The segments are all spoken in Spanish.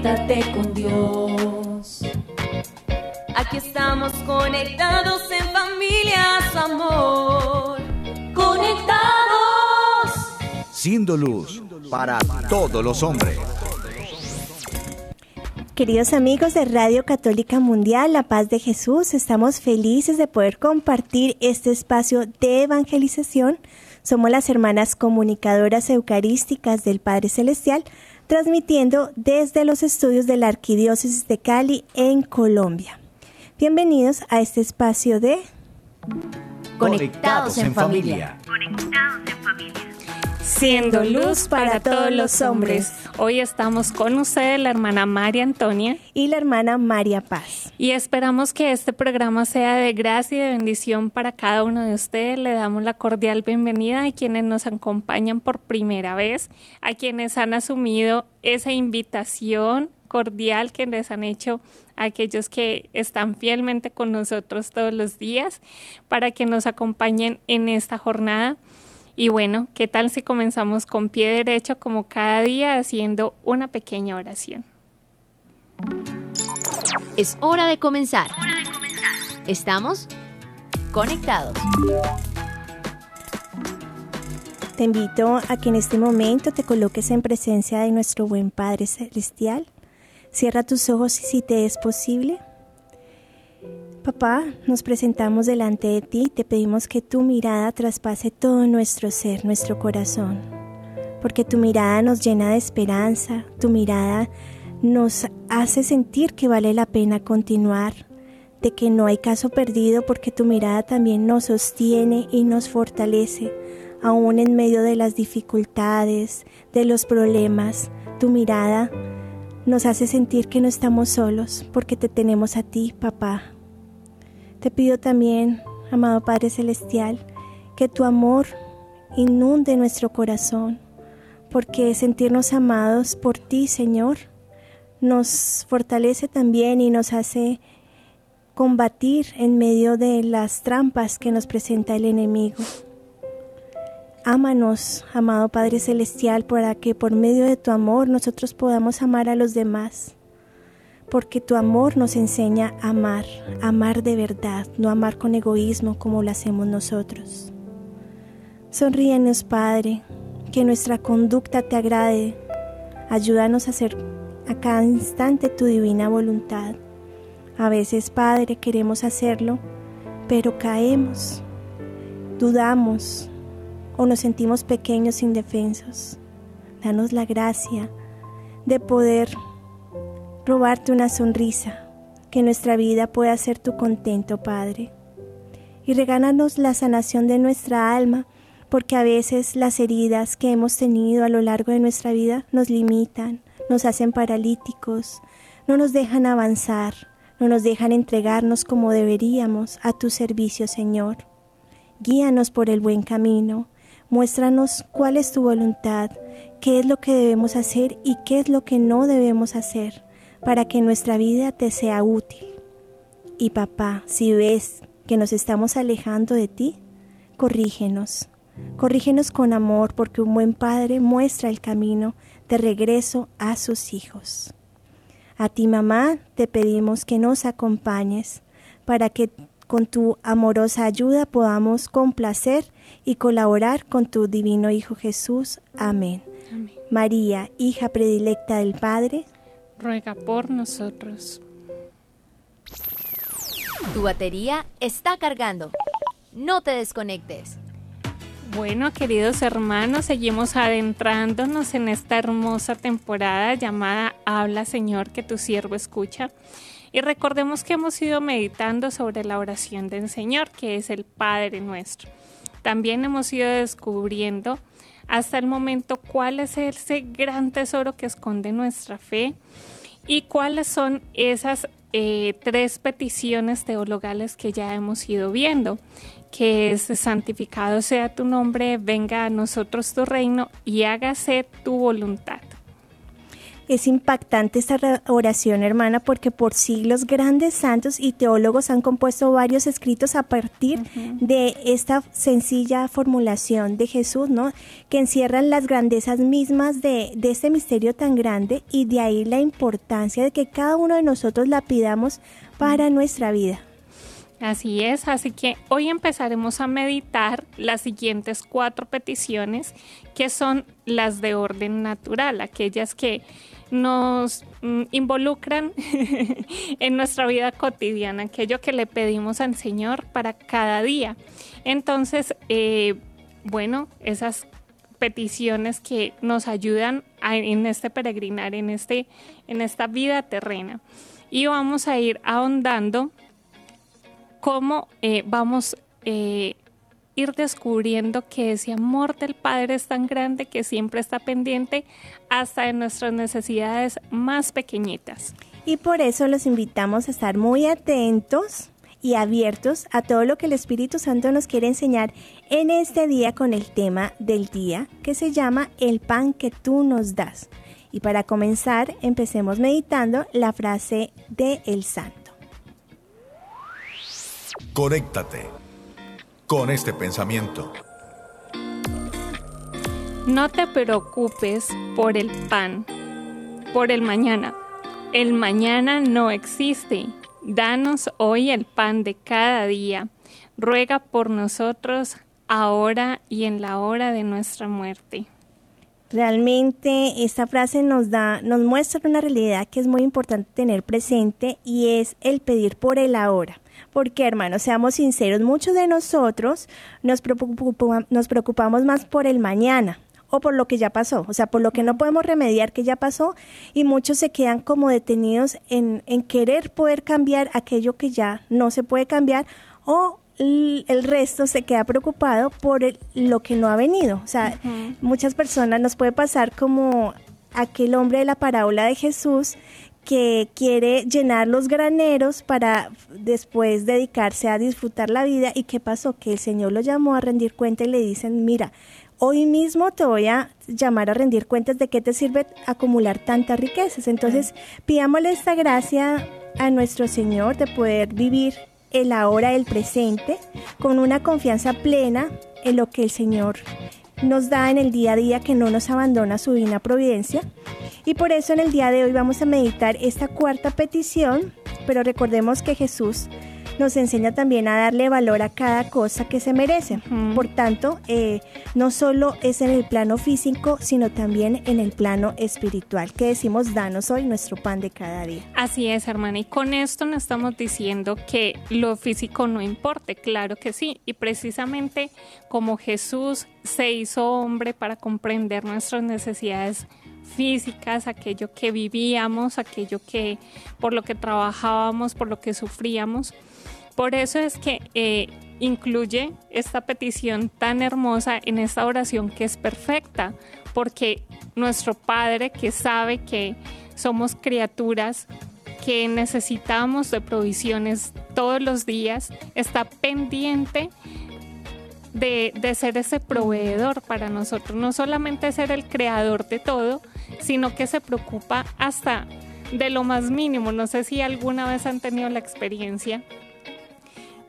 conéctate con Dios. Aquí estamos conectados en familia, su amor. Conectados. Siendo luz para todos los hombres. Queridos amigos de Radio Católica Mundial, La Paz de Jesús, estamos felices de poder compartir este espacio de evangelización. Somos las hermanas comunicadoras eucarísticas del Padre Celestial, transmitiendo desde los estudios de la Arquidiócesis de Cali en Colombia. Bienvenidos a este espacio de Conectados en familia. Conectados en familia. Siendo luz para todos los hombres. Hoy estamos con usted, la hermana María Antonia. y la hermana María Paz. Y esperamos que este programa sea de gracia y de bendición para cada uno de ustedes. Le damos la cordial bienvenida a quienes nos acompañan por primera vez, a quienes han asumido esa invitación cordial que les han hecho a aquellos que están fielmente con nosotros todos los días para que nos acompañen en esta jornada. Y bueno, ¿qué tal si comenzamos con pie derecho como cada día haciendo una pequeña oración? Es hora de comenzar. Estamos conectados. Te invito a que en este momento te coloques en presencia de nuestro buen Padre Celestial. Cierra tus ojos si te es posible. Papá, nos presentamos delante de ti y te pedimos que tu mirada traspase todo nuestro ser, nuestro corazón, porque tu mirada nos llena de esperanza, tu mirada nos hace sentir que vale la pena continuar, de que no hay caso perdido porque tu mirada también nos sostiene y nos fortalece, aún en medio de las dificultades, de los problemas. Tu mirada nos hace sentir que no estamos solos porque te tenemos a ti, papá. Te pido también, amado Padre Celestial, que tu amor inunde nuestro corazón, porque sentirnos amados por ti, Señor, nos fortalece también y nos hace combatir en medio de las trampas que nos presenta el enemigo. Ámanos, amado Padre Celestial, para que por medio de tu amor nosotros podamos amar a los demás. Porque tu amor nos enseña a amar, amar de verdad, no amar con egoísmo como lo hacemos nosotros. Sonríenos, Padre, que nuestra conducta te agrade. Ayúdanos a hacer a cada instante tu divina voluntad. A veces, Padre, queremos hacerlo, pero caemos, dudamos o nos sentimos pequeños indefensos. Danos la gracia de poder robarte una sonrisa, que nuestra vida pueda ser tu contento, Padre. Y regálanos la sanación de nuestra alma, porque a veces las heridas que hemos tenido a lo largo de nuestra vida nos limitan, nos hacen paralíticos, no nos dejan avanzar, no nos dejan entregarnos como deberíamos a tu servicio, Señor. Guíanos por el buen camino, muéstranos cuál es tu voluntad, qué es lo que debemos hacer y qué es lo que no debemos hacer, para que nuestra vida te sea útil. Y papá, si ves que nos estamos alejando de ti, corrígenos. Corrígenos con amor, porque un buen padre muestra el camino de regreso a sus hijos. A ti, mamá, te pedimos que nos acompañes para que con tu amorosa ayuda podamos complacer y colaborar con tu divino Hijo Jesús. Amén. Amén. María, hija predilecta del Padre, Ruega por nosotros. Tu batería está cargando. No te desconectes. Bueno, queridos hermanos, seguimos adentrándonos en esta hermosa temporada llamada Habla Señor, que tu siervo escucha. Y recordemos que hemos ido meditando sobre la oración del Señor, que es el Padre nuestro. También hemos ido descubriendo hasta el momento cuál es ese gran tesoro que esconde nuestra fe y cuáles son esas eh, tres peticiones teologales que ya hemos ido viendo, que es santificado sea tu nombre, venga a nosotros tu reino y hágase tu voluntad. Es impactante esta oración, hermana, porque por siglos grandes santos y teólogos han compuesto varios escritos a partir de esta sencilla formulación de Jesús, ¿no? Que encierran las grandezas mismas de, de este misterio tan grande y de ahí la importancia de que cada uno de nosotros la pidamos para nuestra vida. Así es, así que hoy empezaremos a meditar las siguientes cuatro peticiones que son las de orden natural, aquellas que nos mm, involucran en nuestra vida cotidiana, aquello que le pedimos al Señor para cada día. Entonces, eh, bueno, esas peticiones que nos ayudan en este peregrinar, en, este, en esta vida terrena. Y vamos a ir ahondando cómo eh, vamos a eh, ir descubriendo que ese amor del Padre es tan grande que siempre está pendiente hasta en nuestras necesidades más pequeñitas. Y por eso los invitamos a estar muy atentos y abiertos a todo lo que el Espíritu Santo nos quiere enseñar en este día con el tema del día que se llama el pan que tú nos das. Y para comenzar, empecemos meditando la frase de el santo. Conéctate con este pensamiento. No te preocupes por el pan, por el mañana. El mañana no existe. Danos hoy el pan de cada día. Ruega por nosotros ahora y en la hora de nuestra muerte. Realmente esta frase nos da, nos muestra una realidad que es muy importante tener presente y es el pedir por el ahora. Porque, hermanos, seamos sinceros, muchos de nosotros nos, nos preocupamos más por el mañana o por lo que ya pasó, o sea, por lo que no podemos remediar que ya pasó y muchos se quedan como detenidos en, en querer poder cambiar aquello que ya no se puede cambiar o el resto se queda preocupado por lo que no ha venido. O sea, muchas personas nos puede pasar como aquel hombre de la parábola de Jesús que quiere llenar los graneros para después dedicarse a disfrutar la vida. ¿Y qué pasó? Que el Señor lo llamó a rendir cuenta y le dicen, mira, hoy mismo te voy a llamar a rendir cuentas de qué te sirve acumular tantas riquezas. Entonces, pidámosle esta gracia a nuestro Señor de poder vivir el ahora, el presente, con una confianza plena en lo que el Señor nos da en el día a día, que no nos abandona su divina providencia. Y por eso en el día de hoy vamos a meditar esta cuarta petición, pero recordemos que Jesús nos enseña también a darle valor a cada cosa que se merece. Por tanto, eh, no solo es en el plano físico, sino también en el plano espiritual, que decimos, danos hoy nuestro pan de cada día. Así es, hermana, y con esto no estamos diciendo que lo físico no importe, claro que sí, y precisamente como Jesús se hizo hombre para comprender nuestras necesidades físicas, aquello que vivíamos, aquello que por lo que trabajábamos, por lo que sufríamos. Por eso es que eh, incluye esta petición tan hermosa en esta oración que es perfecta, porque nuestro Padre que sabe que somos criaturas que necesitamos de provisiones todos los días, está pendiente de, de, ser ese proveedor para nosotros, no solamente ser el creador de todo, sino que se preocupa hasta de lo más mínimo. No sé si alguna vez han tenido la experiencia.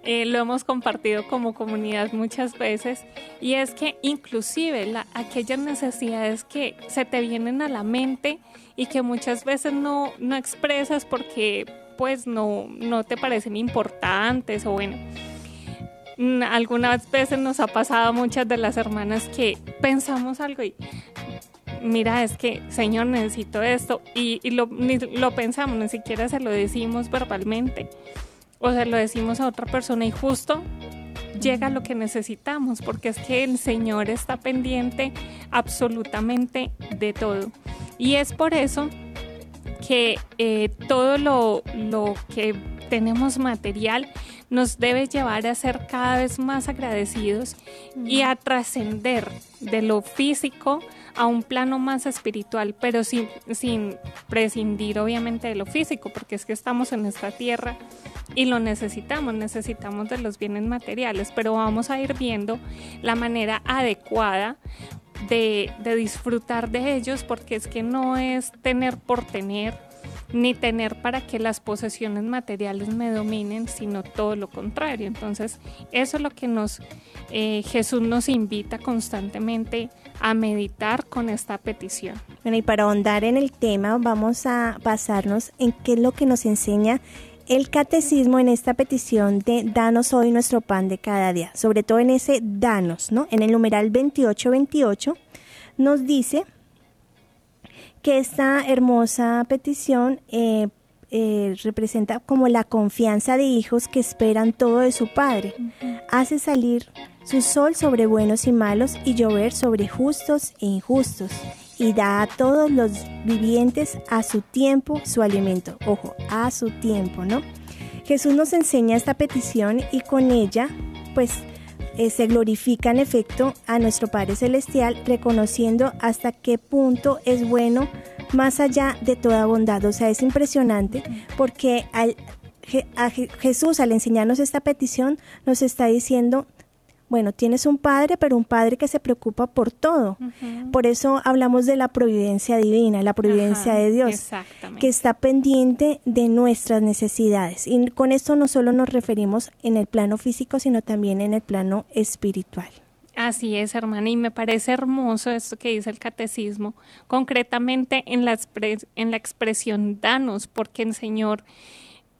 Eh, lo hemos compartido como comunidad muchas veces. Y es que inclusive la, aquellas necesidades que se te vienen a la mente y que muchas veces no, no expresas porque pues no, no te parecen importantes o bueno, algunas veces nos ha pasado a muchas de las hermanas que pensamos algo y mira, es que, Señor, necesito esto, y, lo pensamos, ni siquiera se lo decimos verbalmente, o se lo decimos a otra persona y justo llega lo que necesitamos, porque es que el Señor está pendiente absolutamente de todo. Y es por eso que eh, todo lo, lo que tenemos material nos debe llevar a ser cada vez más agradecidos y a trascender de lo físico a un plano más espiritual, pero sin, sin prescindir obviamente de lo físico, porque es que estamos en esta tierra y lo necesitamos, necesitamos de los bienes materiales, pero vamos a ir viendo la manera adecuada de, de disfrutar de ellos, porque es que no es tener por tener, ni tener para que las posesiones materiales me dominen, sino todo lo contrario. Entonces, eso es lo que nos eh, Jesús nos invita constantemente a meditar con esta petición. Bueno, y para ahondar en el tema, vamos a basarnos en qué es lo que nos enseña el catecismo en esta petición de danos hoy nuestro pan de cada día, sobre todo en ese danos, ¿no? En el numeral 2828 nos dice que esta hermosa petición eh, eh, representa como la confianza de hijos que esperan todo de su padre. Hace salir su sol sobre buenos y malos y llover sobre justos e injustos. Y da a todos los vivientes a su tiempo su alimento. Ojo, a su tiempo, ¿no? Jesús nos enseña esta petición y con ella, pues, eh, se glorifica en efecto a nuestro Padre Celestial, reconociendo hasta qué punto es bueno más allá de toda bondad. O sea, es impresionante porque al, a Jesús al enseñarnos esta petición nos está diciendo, bueno, tienes un padre, pero un padre que se preocupa por todo. Por eso hablamos de la providencia divina, la providencia de Dios, que está pendiente de nuestras necesidades. Y con esto no solo nos referimos en el plano físico, sino también en el plano espiritual. Así es, hermana, y me parece hermoso esto que dice el catecismo, concretamente en la, en la expresión danos, porque el Señor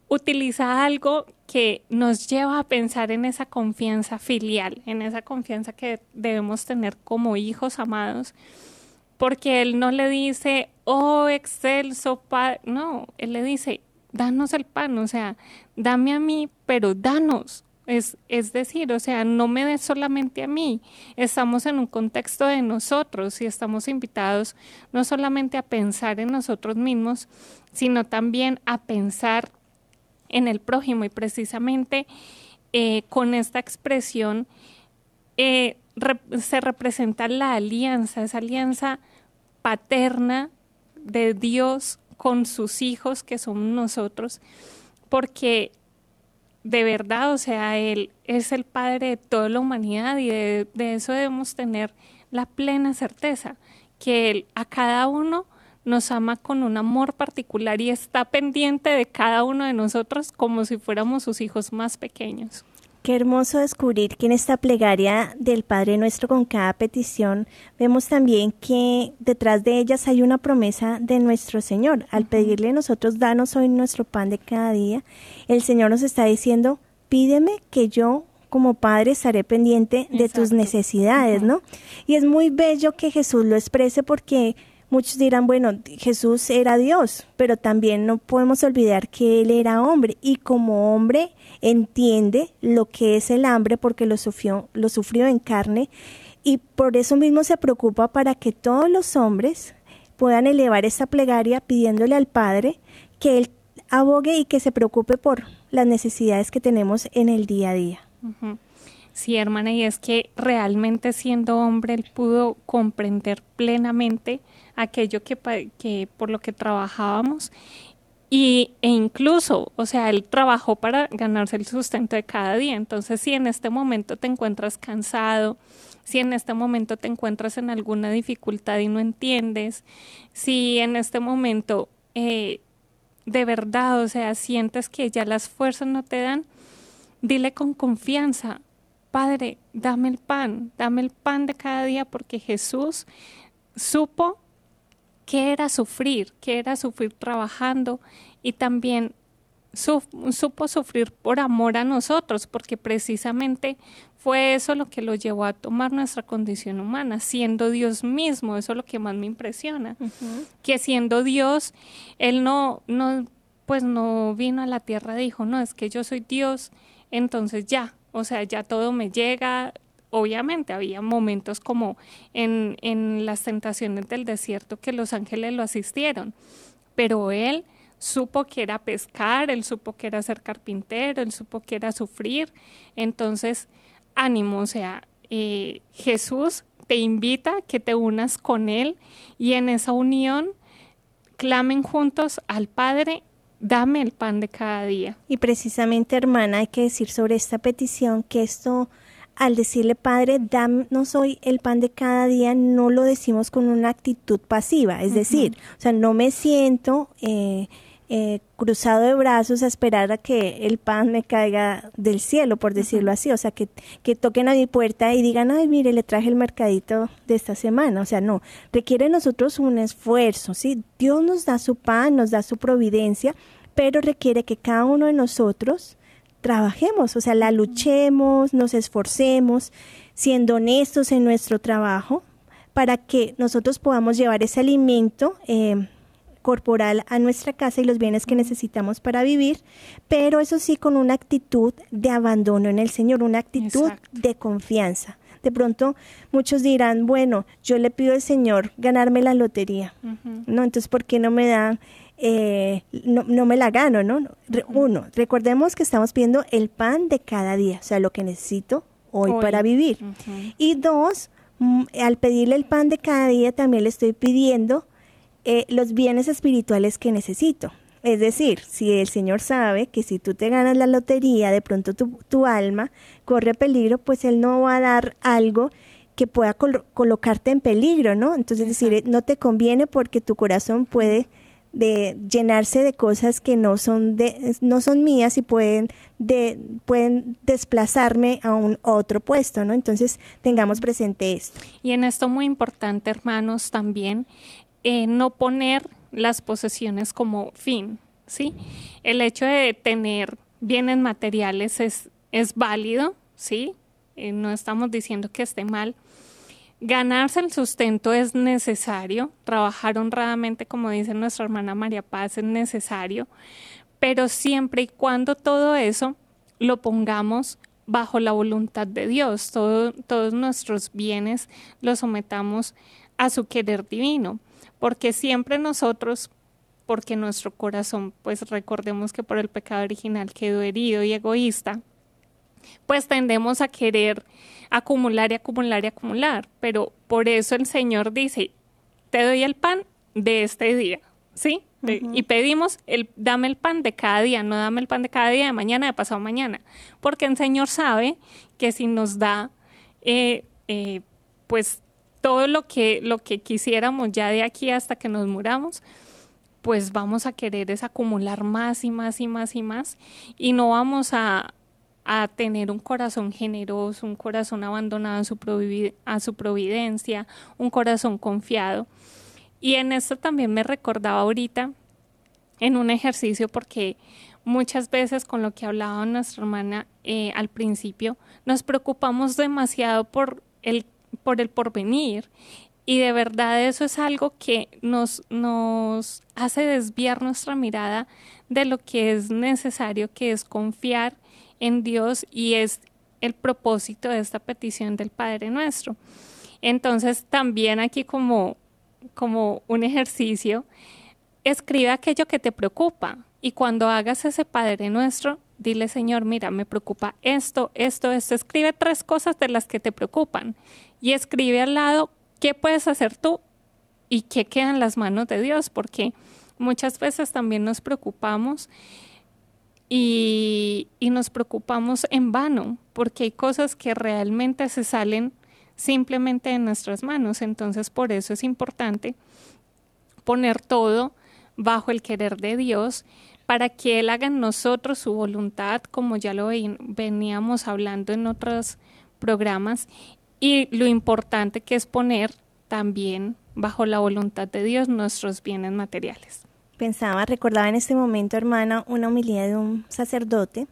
utiliza algo que nos lleva a pensar en esa confianza filial, en esa confianza que debemos tener como hijos amados, porque Él no le dice, oh, excelso, pan, no, Él le dice, danos el pan, o sea, dame a mí, pero danos, es, es, decir, o sea, no me des solamente a mí. Estamos en un contexto de nosotros y estamos invitados no solamente a pensar en nosotros mismos, sino también a pensar en el prójimo. Y precisamente eh, con esta expresión eh, se representa la alianza, esa alianza paterna de Dios con sus hijos que somos nosotros, porque de verdad, o sea, Él es el Padre de toda la humanidad y de, eso debemos tener la plena certeza, que Él a cada uno nos ama con un amor particular y está pendiente de cada uno de nosotros como si fuéramos sus hijos más pequeños. Qué hermoso descubrir que en esta plegaria del Padre Nuestro con cada petición vemos también que detrás de ellas hay una promesa de nuestro Señor. Al pedirle a nosotros, danos hoy nuestro pan de cada día, el Señor nos está diciendo, pídeme que yo como padre estaré pendiente de tus necesidades, ¿no? Y es muy bello que Jesús lo exprese porque muchos dirán, bueno, Jesús era Dios, pero también no podemos olvidar que Él era hombre y como hombre entiende lo que es el hambre porque lo sufrió, lo sufrió en carne y por eso mismo se preocupa para que todos los hombres puedan elevar esa plegaria pidiéndole al Padre que Él abogue y que se preocupe por las necesidades que tenemos en el día a día. Sí, hermana, y es que realmente siendo hombre él pudo comprender plenamente aquello que, que por lo que trabajábamos y, e incluso, o sea, él trabajó para ganarse el sustento de cada día. Entonces, si en este momento te encuentras cansado, si en este momento te encuentras en alguna dificultad y no entiendes, si en este momento eh, de verdad, o sea, sientes que ya las fuerzas no te dan, dile con confianza, Padre, dame el pan, dame el pan de cada día porque Jesús supo qué era sufrir, qué era sufrir trabajando y también supo sufrir por amor a nosotros, porque precisamente fue eso lo que lo llevó a tomar nuestra condición humana, siendo Dios mismo, eso es lo que más me impresiona, que siendo Dios, Él no, no, pues no vino a la tierra, dijo, no, es que yo soy Dios, entonces ya, o sea, ya todo me llega, obviamente había momentos como en, las tentaciones del desierto que los ángeles lo asistieron, pero él supo que era pescar, él supo que era ser carpintero, él supo que era sufrir. Entonces, ánimo, o sea, eh, Jesús te invita a que te unas con él y en esa unión clamen juntos al Padre dame el pan de cada día. Y precisamente, hermana, hay que decir sobre esta petición que esto al decirle, Padre, danos hoy el pan de cada día, no lo decimos con una actitud pasiva, es decir, o sea, no me siento eh, eh, cruzado de brazos a esperar a que el pan me caiga del cielo, por decirlo así, o sea, que, que toquen a mi puerta y digan, ay, mire, le traje el mercadito de esta semana, o sea, no, requiere nosotros un esfuerzo, ¿sí? Dios nos da su pan, nos da su providencia, pero requiere que cada uno de nosotros trabajemos, o sea, la luchemos, nos esforcemos, siendo honestos en nuestro trabajo, para que nosotros podamos llevar ese alimento eh, corporal a nuestra casa y los bienes que necesitamos para vivir, pero eso sí con una actitud de abandono en el Señor, una actitud de confianza. De pronto muchos dirán, bueno, yo le pido al Señor ganarme la lotería, ¿no? Entonces, ¿por qué no me dan eh, no, no, me la gano, ¿no? Uno, recordemos que estamos pidiendo el pan de cada día, o sea, lo que necesito hoy, para vivir. Y dos, mm, al pedirle el pan de cada día también le estoy pidiendo eh, los bienes espirituales que necesito. Es decir, si el Señor sabe que si tú te ganas la lotería, de pronto tu, tu alma corre peligro, pues Él no va a dar algo que pueda colocarte en peligro, ¿no? Entonces, decir, no te conviene porque tu corazón puede de llenarse de cosas que no son de no son mías y pueden de pueden desplazarme a un otro puesto, ¿no? Entonces, tengamos presente esto. Y en esto muy importante, hermanos, también eh, no poner las posesiones como fin, ¿sí? El hecho de tener bienes materiales es es válido, ¿sí? Eh, no estamos diciendo que esté mal, Ganarse el sustento es necesario, trabajar honradamente, como dice nuestra hermana María Paz, es necesario, pero siempre y cuando todo eso lo pongamos bajo la voluntad de Dios, todos nuestros bienes los sometamos a su querer divino, porque siempre nosotros, porque nuestro corazón, pues recordemos que por el pecado original quedó herido y egoísta, pues tendemos a querer acumular y acumular y acumular. Pero por eso el Señor dice, te doy el pan de este día, ¿sí? Y pedimos, el, dame el pan de cada día, no dame el pan de cada día, de mañana, de pasado mañana. Porque el Señor sabe que si nos da, eh, eh, pues, todo lo que, lo que quisiéramos ya de aquí hasta que nos muramos, pues vamos a querer es acumular más y más y más y más y no vamos a, a tener un corazón generoso, un corazón abandonado a su, a su providencia, un corazón confiado. Y en esto también me recordaba ahorita en un ejercicio porque muchas veces con lo que hablaba nuestra hermana eh, al principio, nos preocupamos demasiado por el, por el porvenir y de verdad eso es algo que nos, nos hace desviar nuestra mirada de lo que es necesario, que es confiar en Dios y es el propósito de esta petición del Padre nuestro. Entonces, también aquí como, como un ejercicio, escribe aquello que te preocupa y cuando hagas ese Padre nuestro, dile, Señor, mira, me preocupa esto, esto, esto. Escribe tres cosas de las que te preocupan y escribe al lado qué puedes hacer tú y qué queda en las manos de Dios, porque muchas veces también nos preocupamos y, nos preocupamos en vano porque hay cosas que realmente se salen simplemente de nuestras manos. Entonces por eso es importante poner todo bajo el querer de Dios para que Él haga en nosotros su voluntad, como ya lo veníamos hablando en otros programas, y lo importante que es poner también bajo la voluntad de Dios nuestros bienes materiales pensaba, recordaba en este momento, hermana, una humildad de un sacerdote,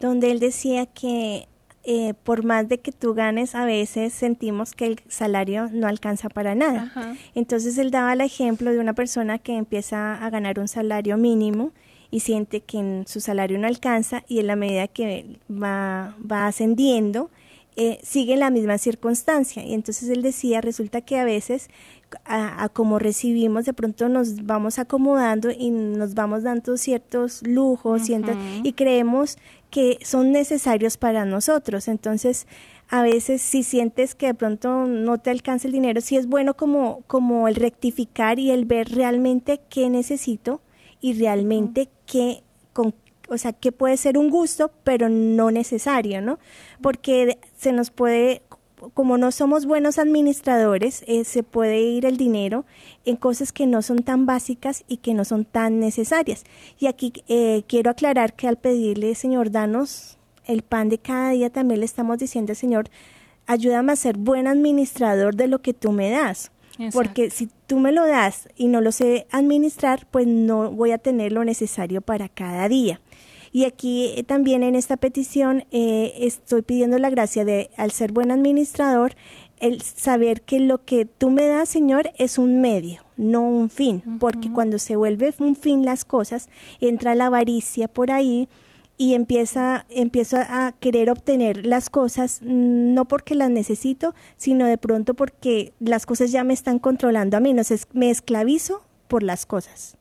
donde él decía que eh, por más de que tú ganes, a veces sentimos que el salario no alcanza para nada. Entonces él daba el ejemplo de una persona que empieza a ganar un salario mínimo y siente que su salario no alcanza y en la medida que va, va ascendiendo, eh, sigue la misma circunstancia. Y entonces él decía, resulta que a veces a, como recibimos, de pronto nos vamos acomodando y nos vamos dando ciertos lujos y creemos que son necesarios para nosotros. Entonces, a veces si sientes que de pronto no te alcanza el dinero, sí es bueno como, como el rectificar y el ver realmente qué necesito y realmente qué, con o sea, que puede ser un gusto, pero no necesario, ¿no? Porque se nos puede, como no somos buenos administradores, eh, se puede ir el dinero en cosas que no son tan básicas y que no son tan necesarias. Y aquí eh, quiero aclarar que al pedirle, Señor, danos el pan de cada día, también le estamos diciendo, Señor, ayúdame a ser buen administrador de lo que tú me das. Porque si tú me lo das y no lo sé administrar, pues no voy a tener lo necesario para cada día. Y aquí eh, también en esta petición eh, estoy pidiendo la gracia de, al ser buen administrador, el saber que lo que tú me das, Señor, es un medio, no un fin, porque cuando se vuelve un fin las cosas, entra la avaricia por ahí, y empieza, empiezo a querer obtener las cosas, mm, no porque las necesito, sino de pronto porque las cosas ya me están controlando a mí, no sé, me esclavizo por las cosas.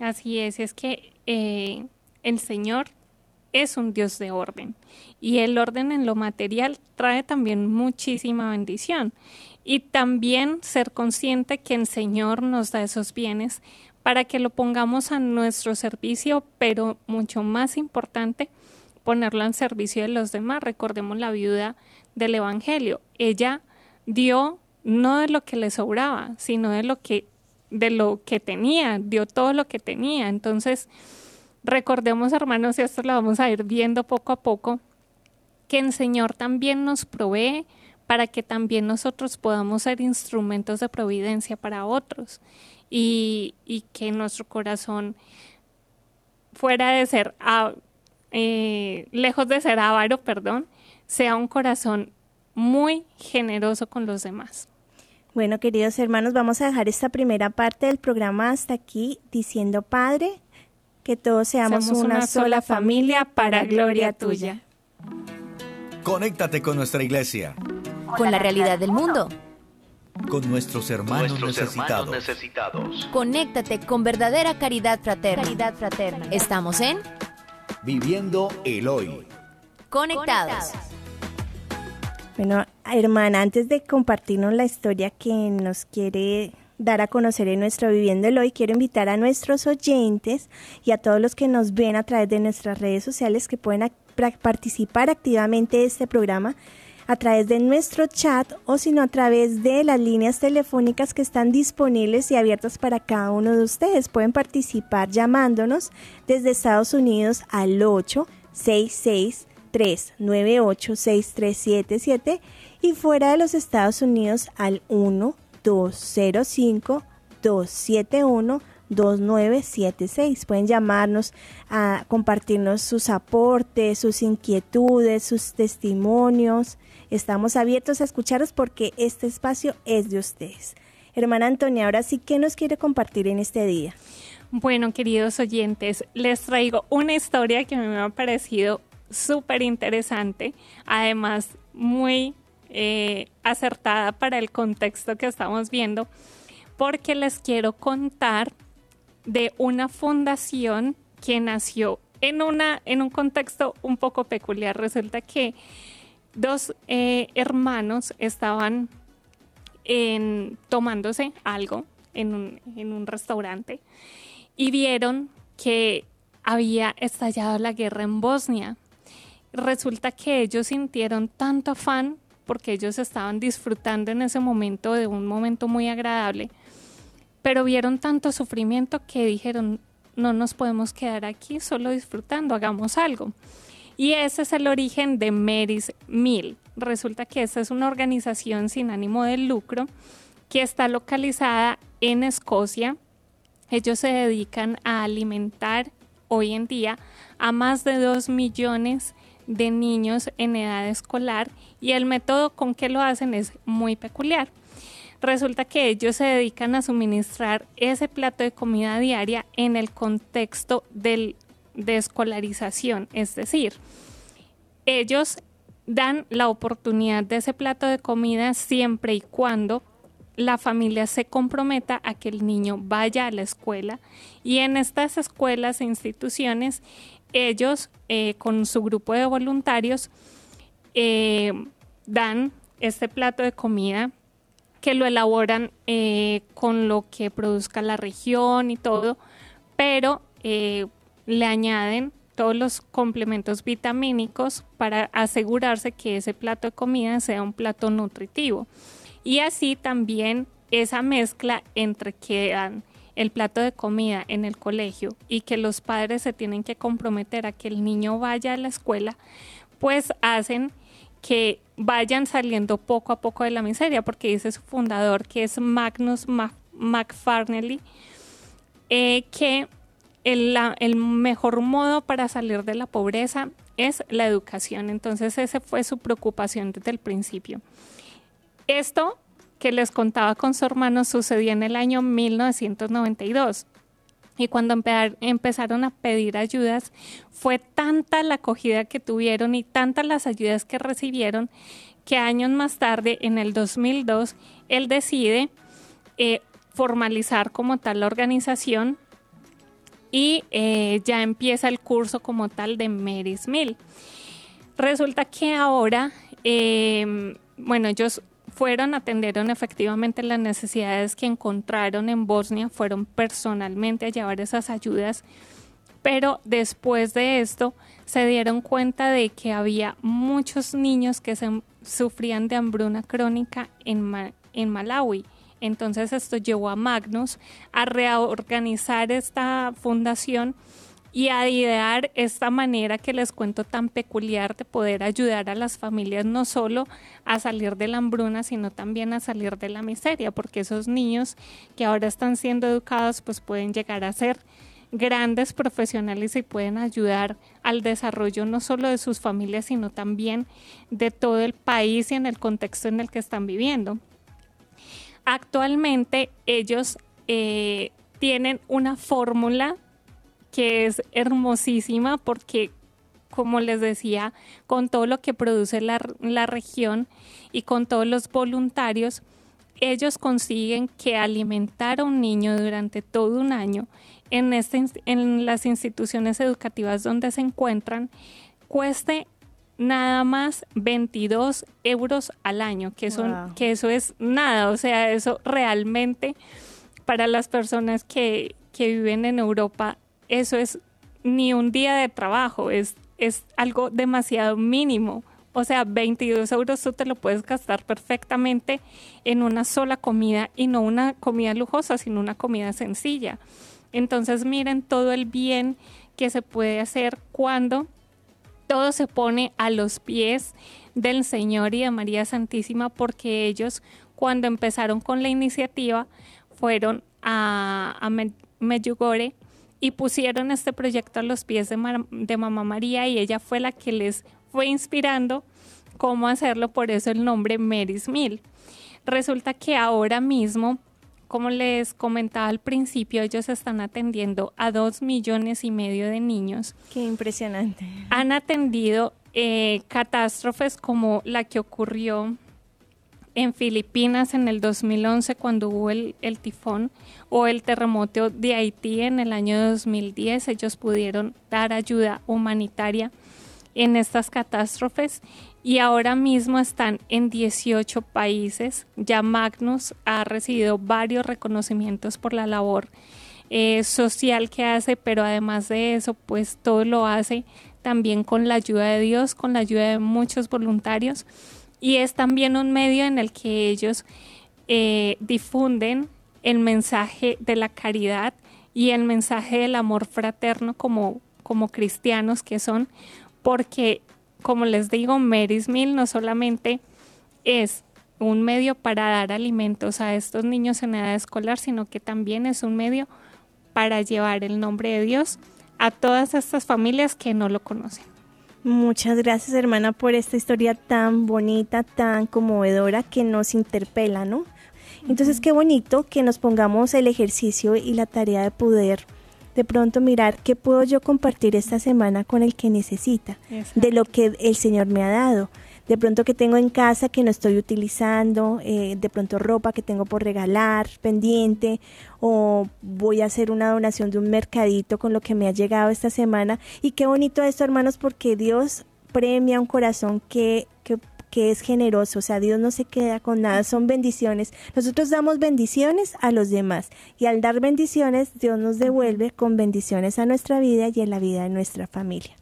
Así es, es que eh, el Señor es un Dios de orden y el orden en lo material trae también muchísima bendición y también ser consciente que el Señor nos da esos bienes para que lo pongamos a nuestro servicio, pero mucho más importante, ponerlo en servicio de los demás. Recordemos la viuda del Evangelio. Ella dio no de lo que le sobraba, sino de lo que de lo que tenía, dio todo lo que tenía. Entonces, recordemos, hermanos, y esto lo vamos a ir viendo poco a poco, que el Señor también nos provee para que también nosotros podamos ser instrumentos de providencia para otros y, que nuestro corazón fuera de ser, eh, lejos de ser avaro, perdón, sea un corazón muy generoso con los demás. Bueno, queridos hermanos, vamos a dejar esta primera parte del programa hasta aquí diciendo, Padre, que todos seamos, una, sola familia para gloria tuya. Conéctate con nuestra iglesia. Con la realidad del mundo con nuestros hermanos, necesitados. Conéctate con verdadera caridad fraterna. Caridad fraterna. Estamos en Viviendo el Hoy. Conectados. Bueno, hermana, antes de compartirnos la historia que nos quiere dar a conocer en nuestro Viviendo el Hoy, quiero invitar a nuestros oyentes y a todos los que nos ven a través de nuestras redes sociales que pueden participar activamente de este programa a través de nuestro chat o sino a través de las líneas telefónicas que están disponibles y abiertas para cada uno de ustedes. Pueden participar llamándonos desde Estados Unidos al 866 398 6377 y fuera de los Estados Unidos al 1 205 271 2976. Pueden llamarnos a compartirnos sus aportes, sus inquietudes, sus testimonios. Estamos abiertos a escucharos porque este espacio es de ustedes. Hermana Antonia, ahora sí, ¿qué nos quiere compartir en este día? Bueno, queridos oyentes, les traigo una historia que me ha parecido súper interesante, además muy eh, acertada para el contexto que estamos viendo, porque les quiero contar de una fundación que nació en, una, en un contexto un poco peculiar. Resulta que dos eh, hermanos estaban tomándose algo en un, en un restaurante y vieron que había estallado la guerra en Bosnia. Resulta que ellos sintieron tanto afán porque ellos estaban disfrutando en ese momento de un momento muy agradable, pero vieron tanto sufrimiento que dijeron, no nos podemos quedar aquí solo disfrutando, hagamos algo. Y ese es el origen de Mary's Mill. Resulta que esta es una organización sin ánimo de lucro que está localizada en Escocia. Ellos se dedican a alimentar hoy en día a más de 2 millones de niños en edad escolar y el método con que lo hacen es muy peculiar. Resulta que ellos se dedican a suministrar ese plato de comida diaria en el contexto del de escolarización, es decir, ellos dan la oportunidad de ese plato de comida siempre y cuando la familia se comprometa a que el niño vaya a la escuela y en estas escuelas e instituciones ellos eh, con su grupo de voluntarios eh, dan este plato de comida que lo elaboran eh, con lo que produzca la región y todo, pero le añaden todos los complementos vitamínicos para asegurarse que ese plato de comida sea un plato nutritivo. Y así también esa mezcla entre que dan el plato de comida en el colegio y que los padres se tienen que comprometer a que el niño vaya a la escuela, pues hacen que vayan saliendo poco a poco de la miseria, porque dice su fundador, que es Magnus McFarnelly, eh, que el, el mejor modo para salir de la pobreza es la educación. Entonces esa fue su preocupación desde el principio. Esto que les contaba con su hermano sucedió en el año 1992. Y cuando empezaron a pedir ayudas, fue tanta la acogida que tuvieron y tantas las ayudas que recibieron que años más tarde, en el 2002, él decide eh, formalizar como tal la organización y eh, ya empieza el curso como tal de Mary's Mill. Resulta que ahora, em, bueno, ellos fueron, atendieron efectivamente las necesidades que encontraron en Bosnia, fueron personalmente a llevar esas ayudas, pero después de esto se dieron cuenta de que había muchos niños que se, sufrían de hambruna crónica en, en Malawi. Entonces esto llevó a Magnus a reorganizar esta fundación y a idear esta manera que les cuento tan peculiar de poder ayudar a las familias no solo a salir de la hambruna, sino también a salir de la miseria, porque esos niños que ahora están siendo educados pues pueden llegar a ser grandes profesionales y pueden ayudar al desarrollo no solo de sus familias, sino también de todo el país y en el contexto en el que están viviendo. Actualmente ellos eh, tienen una fórmula que es hermosísima porque, como les decía, con todo lo que produce la, región y con todos los voluntarios, ellos consiguen que alimentar a un niño durante todo un año en, este, en las instituciones educativas donde se encuentran cueste nada más 22 euros al año, que, son, que eso es nada, o sea, eso realmente para las personas que, que viven en Europa eso es ni un día de trabajo, es, es algo demasiado mínimo. O sea, 22 euros tú te lo puedes gastar perfectamente en una sola comida y no una comida lujosa, sino una comida sencilla. Entonces miren todo el bien que se puede hacer cuando todo se pone a los pies del Señor y de María Santísima porque ellos cuando empezaron con la iniciativa fueron a, a Medjugorje y pusieron este proyecto a los pies de, Mamá María y ella fue la que les fue inspirando cómo hacerlo, por eso el nombre Mary's Mill. Resulta que ahora mismo, como les comentaba al principio, ellos están atendiendo a dos millones y medio de niños. Qué impresionante. Han atendido eh, catástrofes como la que ocurrió en Filipinas en el 2011 cuando hubo el, tifón o el terremoto de Haití en el año 2010. Ellos pudieron dar ayuda humanitaria en estas catástrofes y ahora mismo están en 18 países. Ya Magnus ha recibido varios reconocimientos por la labor eh, social que hace, pero además de eso, pues todo lo hace también con la ayuda de Dios, con la ayuda de muchos voluntarios y es también un medio en el que ellos eh, difunden el mensaje de la caridad y el mensaje del amor fraterno como, como cristianos que son, porque como les digo, Mary's Mill no solamente es un medio para dar alimentos a estos niños en edad escolar, sino que también es un medio para llevar el nombre de Dios a todas estas familias que no lo conocen. Muchas gracias, hermana, por esta historia tan bonita, tan conmovedora que nos interpela, ¿no? Entonces, qué bonito que nos pongamos el ejercicio y la tarea de poder de pronto mirar qué puedo yo compartir esta semana con el que necesita, de lo que el Señor me ha dado de pronto que tengo en casa que no estoy utilizando, eh, de pronto ropa que tengo por regalar pendiente o voy a hacer una donación de un mercadito con lo que me ha llegado esta semana. Y qué bonito esto, hermanos, porque Dios premia un corazón que, que que es generoso, o sea, Dios no se queda con nada, son bendiciones. Nosotros damos bendiciones a los demás y al dar bendiciones, Dios nos devuelve con bendiciones a nuestra vida y en la vida de nuestra familia.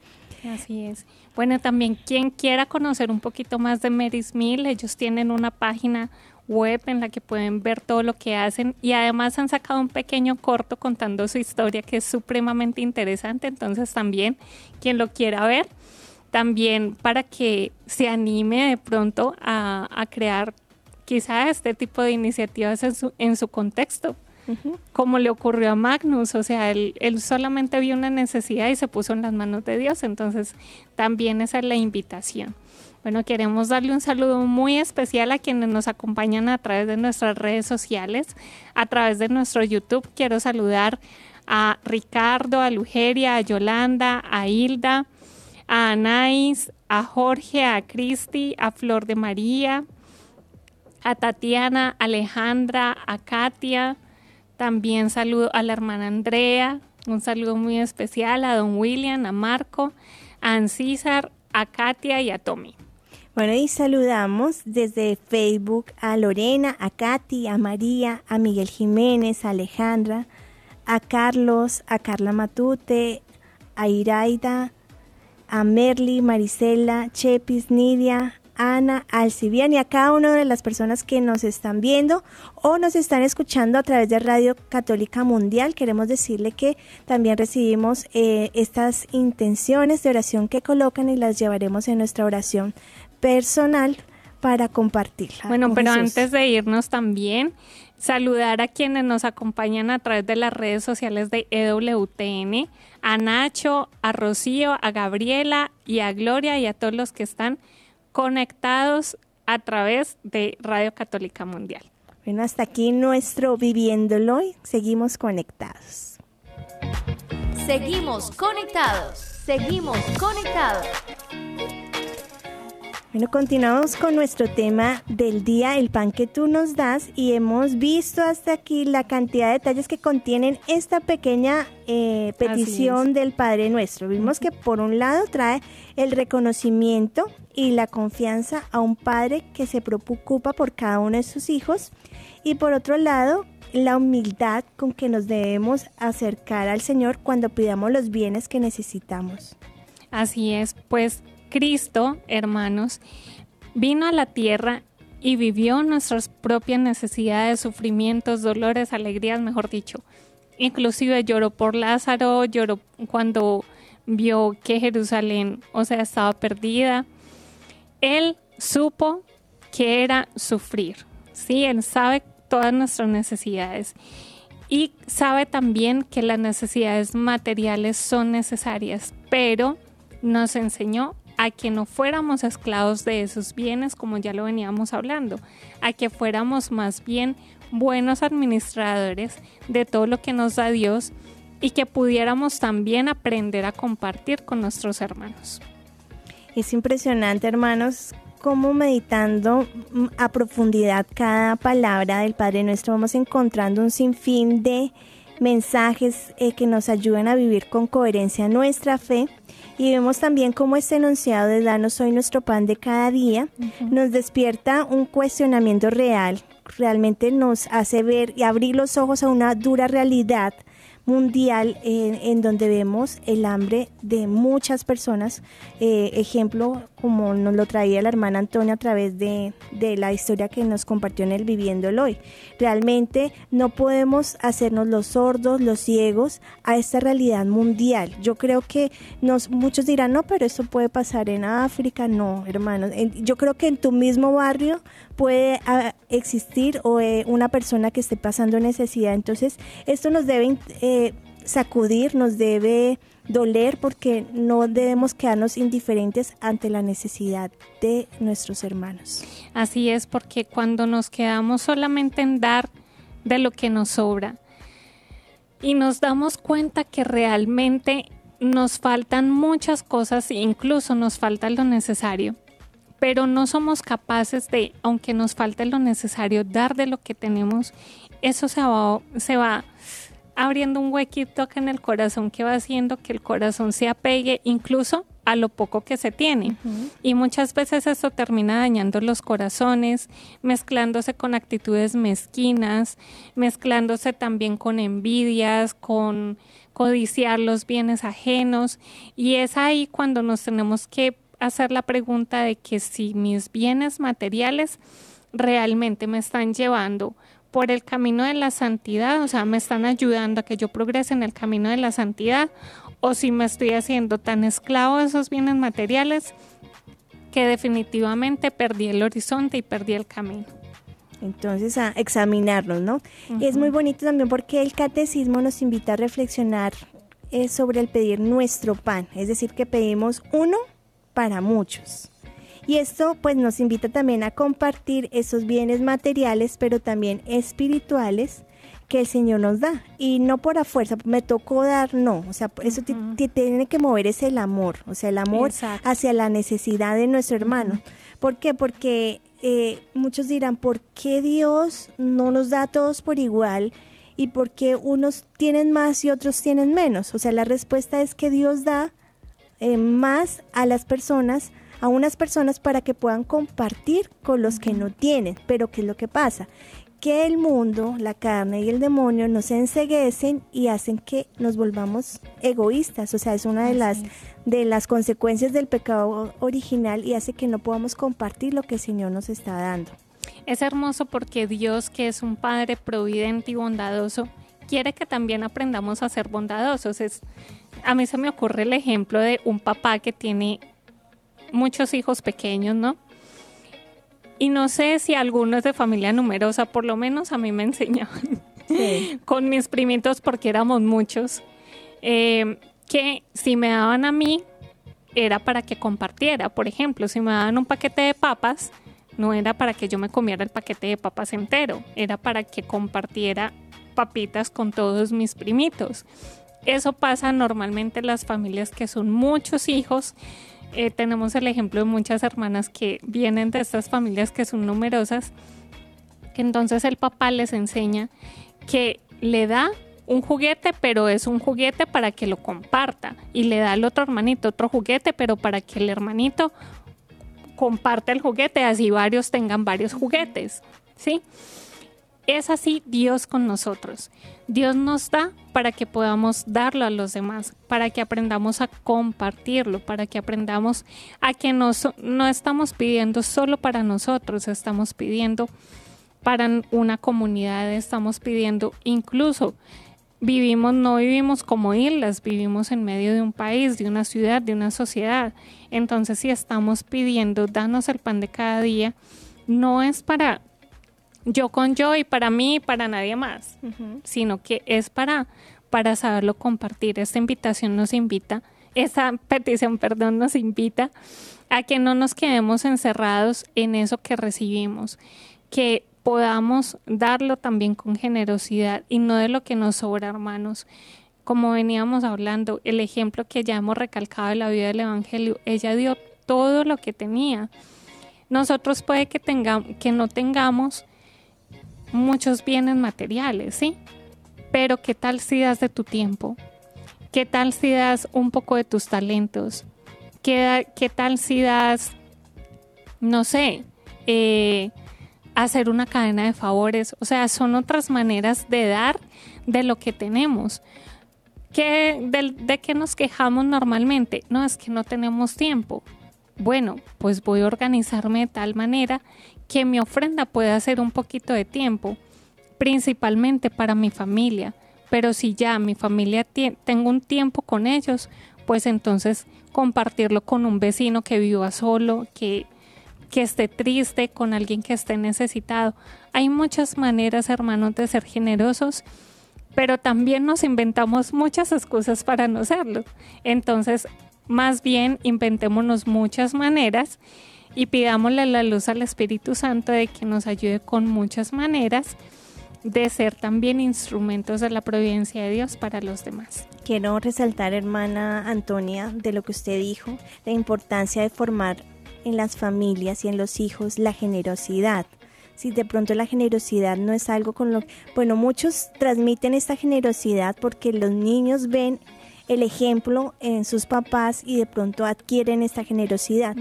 Así es. Bueno, también quien quiera conocer un poquito más de Mary's Mill, ellos tienen una página web en la que pueden ver todo lo que hacen y además han sacado un pequeño corto contando su historia que es supremamente interesante, entonces también quien lo quiera ver, también para que se anime de pronto a, crear quizá este tipo de iniciativas en su, en su contexto, como le ocurrió a Magnus, o sea, él, solamente vio una necesidad y se puso en las manos de Dios, entonces también esa es la invitación. Bueno, queremos darle un saludo muy especial a quienes nos acompañan a través de nuestras redes sociales, a través de nuestro YouTube. Quiero saludar a Ricardo, a Lugeria, a Yolanda, a Hilda, a Anais, a Jorge, a Cristi, a Flor de María, a Tatiana, Alejandra, a Katia. También saludo a la hermana Andrea, un saludo muy especial a don William, a Marco, a Ancísar, a Katia y a Tommy. Bueno, y saludamos desde Facebook a Lorena, a Katy, a María, a Miguel Jiménez, a Alejandra, a Carlos, a Carla Matute, a Iraida, a Merly, Marisela, Chepis, Nidia, Ana, Alcibian y a cada una de las personas que nos están viendo o nos están escuchando a través de Radio Católica Mundial. Queremos decirle que también recibimos eh, estas intenciones de oración que colocan y las llevaremos en nuestra oración personal para compartirla. Bueno, pero antes de irnos también, saludar a quienes nos acompañan a través de las redes sociales de EWTN, a Nacho, a Rocío, a Gabriela y a Gloria y a todos los que están conectados a través de Radio Católica Mundial. Bueno, hasta aquí nuestro Viviéndolo y seguimos conectados. Seguimos conectados, seguimos conectados. Bueno, continuamos con nuestro tema del día, el pan que tú nos das, y hemos visto hasta aquí la cantidad de detalles que contienen esta pequeña eh, petición del Padre Nuestro. Vimos que por un lado trae el reconocimiento y la confianza a un padre que se preocupa por cada uno de sus hijos, y por otro lado la humildad con que nos debemos acercar al Señor cuando pidamos los bienes que necesitamos. Así es, pues Cristo, hermanos, vino a la tierra y vivió nuestras propias necesidades, sufrimientos, dolores, alegrías, mejor dicho. Inclusive lloró por Lázaro, lloró cuando vio que Jerusalén, o sea, estaba perdida. Él supo que era sufrir. Sí, él sabe todas nuestras necesidades y sabe también que las necesidades materiales son necesarias, pero nos enseñó a que no fuéramos esclavos de esos bienes como ya lo veníamos hablando, a que fuéramos más bien buenos administradores de todo lo que nos da Dios y que pudiéramos también aprender a compartir con nuestros hermanos. Es impresionante, hermanos, cómo meditando a profundidad cada palabra del Padre Nuestro vamos encontrando un sinfín de mensajes eh, que nos ayudan a vivir con coherencia nuestra fe y vemos también cómo este enunciado de danos hoy nuestro pan de cada día nos despierta un cuestionamiento real, realmente nos hace ver y abrir los ojos a una dura realidad mundial en donde vemos el hambre de muchas personas. Eh, ejemplo, como nos lo traía la hermana Antonia a través de, de, la historia que nos compartió en el Viviéndolo hoy. Realmente no podemos hacernos los sordos, los ciegos a esta realidad mundial. Yo creo que nos, muchos dirán, no, pero eso puede pasar en África. No, hermanos. Yo creo que en tu mismo barrio puede ah, existir o, eh, una persona que esté pasando necesidad. Entonces, esto nos debe eh, sacudir, nos debe doler porque no debemos quedarnos indiferentes ante la necesidad de nuestros hermanos. Así es, porque cuando nos quedamos solamente en dar de lo que nos sobra y nos damos cuenta que realmente nos faltan muchas cosas, incluso nos falta lo necesario, pero no somos capaces de, aunque nos falte lo necesario, dar de lo que tenemos, eso se va, se va abriendo un huequito acá en el corazón que va haciendo que el corazón se apegue incluso a lo poco que se tiene. Y muchas veces eso termina dañando los corazones, mezclándose con actitudes mezquinas, mezclándose también con envidias, con codiciar los bienes ajenos. Y es ahí cuando nos tenemos que hacer la pregunta de que si mis bienes materiales realmente me están llevando por el camino de la santidad, o sea, me están ayudando a que yo progrese en el camino de la santidad, o si me estoy haciendo tan esclavo de esos bienes materiales que definitivamente perdí el horizonte y perdí el camino. Entonces, a examinarnos, ¿no? Es muy bonito también porque el catecismo nos invita a reflexionar eh, sobre el pedir nuestro pan, es decir, que pedimos uno para muchos. Y esto pues nos invita también a compartir esos bienes materiales, pero también espirituales que el Señor nos da. Y no por a fuerza, me tocó dar, no. O sea, eso tiene que mover es el amor, o sea, el amor hacia la necesidad de nuestro hermano. ¿Por qué? Porque eh, muchos dirán, ¿por qué Dios no nos da a todos por igual? ¿Y por qué unos tienen más y otros tienen menos? O sea, la respuesta es que Dios da eh, más a las personas a unas personas para que puedan compartir con los que no tienen. Pero ¿qué es lo que pasa? Que el mundo, la carne y el demonio nos enseguecen y hacen que nos volvamos egoístas. O sea, es una de las, de las consecuencias del pecado original y hace que no podamos compartir lo que el Señor nos está dando. Es hermoso porque Dios, que es un Padre providente y bondadoso, quiere que también aprendamos a ser bondadosos. Es, a mí se me ocurre el ejemplo de un papá que tiene muchos hijos pequeños, ¿no? Y no sé si algunos de familia numerosa, por lo menos a mí me enseñaban con mis primitos, porque éramos muchos, eh, que si me daban a mí, era para que compartiera. Por ejemplo, si me daban un paquete de papas, no era para que yo me comiera el paquete de papas entero, era para que compartiera papitas con todos mis primitos. Eso pasa normalmente en las familias que son muchos hijos eh, tenemos el ejemplo de muchas hermanas que vienen de estas familias que son numerosas, que entonces el papá les enseña que le da un juguete, pero es un juguete para que lo comparta. Y le da al otro hermanito otro juguete, pero para que el hermanito comparte el juguete, así varios tengan varios juguetes. ¿Sí? Es así Dios con nosotros. Dios nos da para que podamos darlo a los demás, para que aprendamos a compartirlo, para que aprendamos a que no estamos pidiendo solo para nosotros, estamos pidiendo para una comunidad, estamos pidiendo incluso vivimos, no vivimos como islas, vivimos en medio de un país, de una ciudad, de una sociedad. Entonces, si estamos pidiendo, danos el pan de cada día, no es para yo con yo y para mí y para nadie más, sino que es para, para saberlo compartir. Esta invitación nos invita, esa petición, perdón, nos invita a que no nos quedemos encerrados en eso que recibimos, que podamos darlo también con generosidad y no de lo que nos sobra, hermanos. Como veníamos hablando, el ejemplo que ya hemos recalcado de la vida del Evangelio, ella dio todo lo que tenía. Nosotros puede que, tengamos, que no tengamos muchos bienes materiales, ¿sí? Pero ¿qué tal si das de tu tiempo? ¿Qué tal si das un poco de tus talentos? ¿Qué, tal si das, no sé, eh, hacer una cadena de favores? O sea, son otras maneras de dar de lo que tenemos. ¿Qué, de, ¿De qué nos quejamos normalmente? No, es que no tenemos tiempo. Bueno, pues voy a organizarme de tal manera que mi ofrenda pueda ser un poquito de tiempo, principalmente para mi familia. Pero si ya mi familia tengo un tiempo con ellos, pues entonces compartirlo con un vecino que viva solo, que, que esté triste, con alguien que esté necesitado. Hay muchas maneras, hermanos, de ser generosos, pero también nos inventamos muchas excusas para no serlo. Entonces, más bien inventémonos muchas maneras y pidámosle la luz al Espíritu Santo de que nos ayude con muchas maneras de ser también instrumentos de la providencia de Dios para los demás. Quiero resaltar, hermana Antonia, de lo que usted dijo, la importancia de formar en las familias y en los hijos la generosidad. Si de pronto la generosidad no es algo con lo... Bueno, muchos transmiten esta generosidad porque los niños ven el ejemplo en sus papás y de pronto adquieren esta generosidad.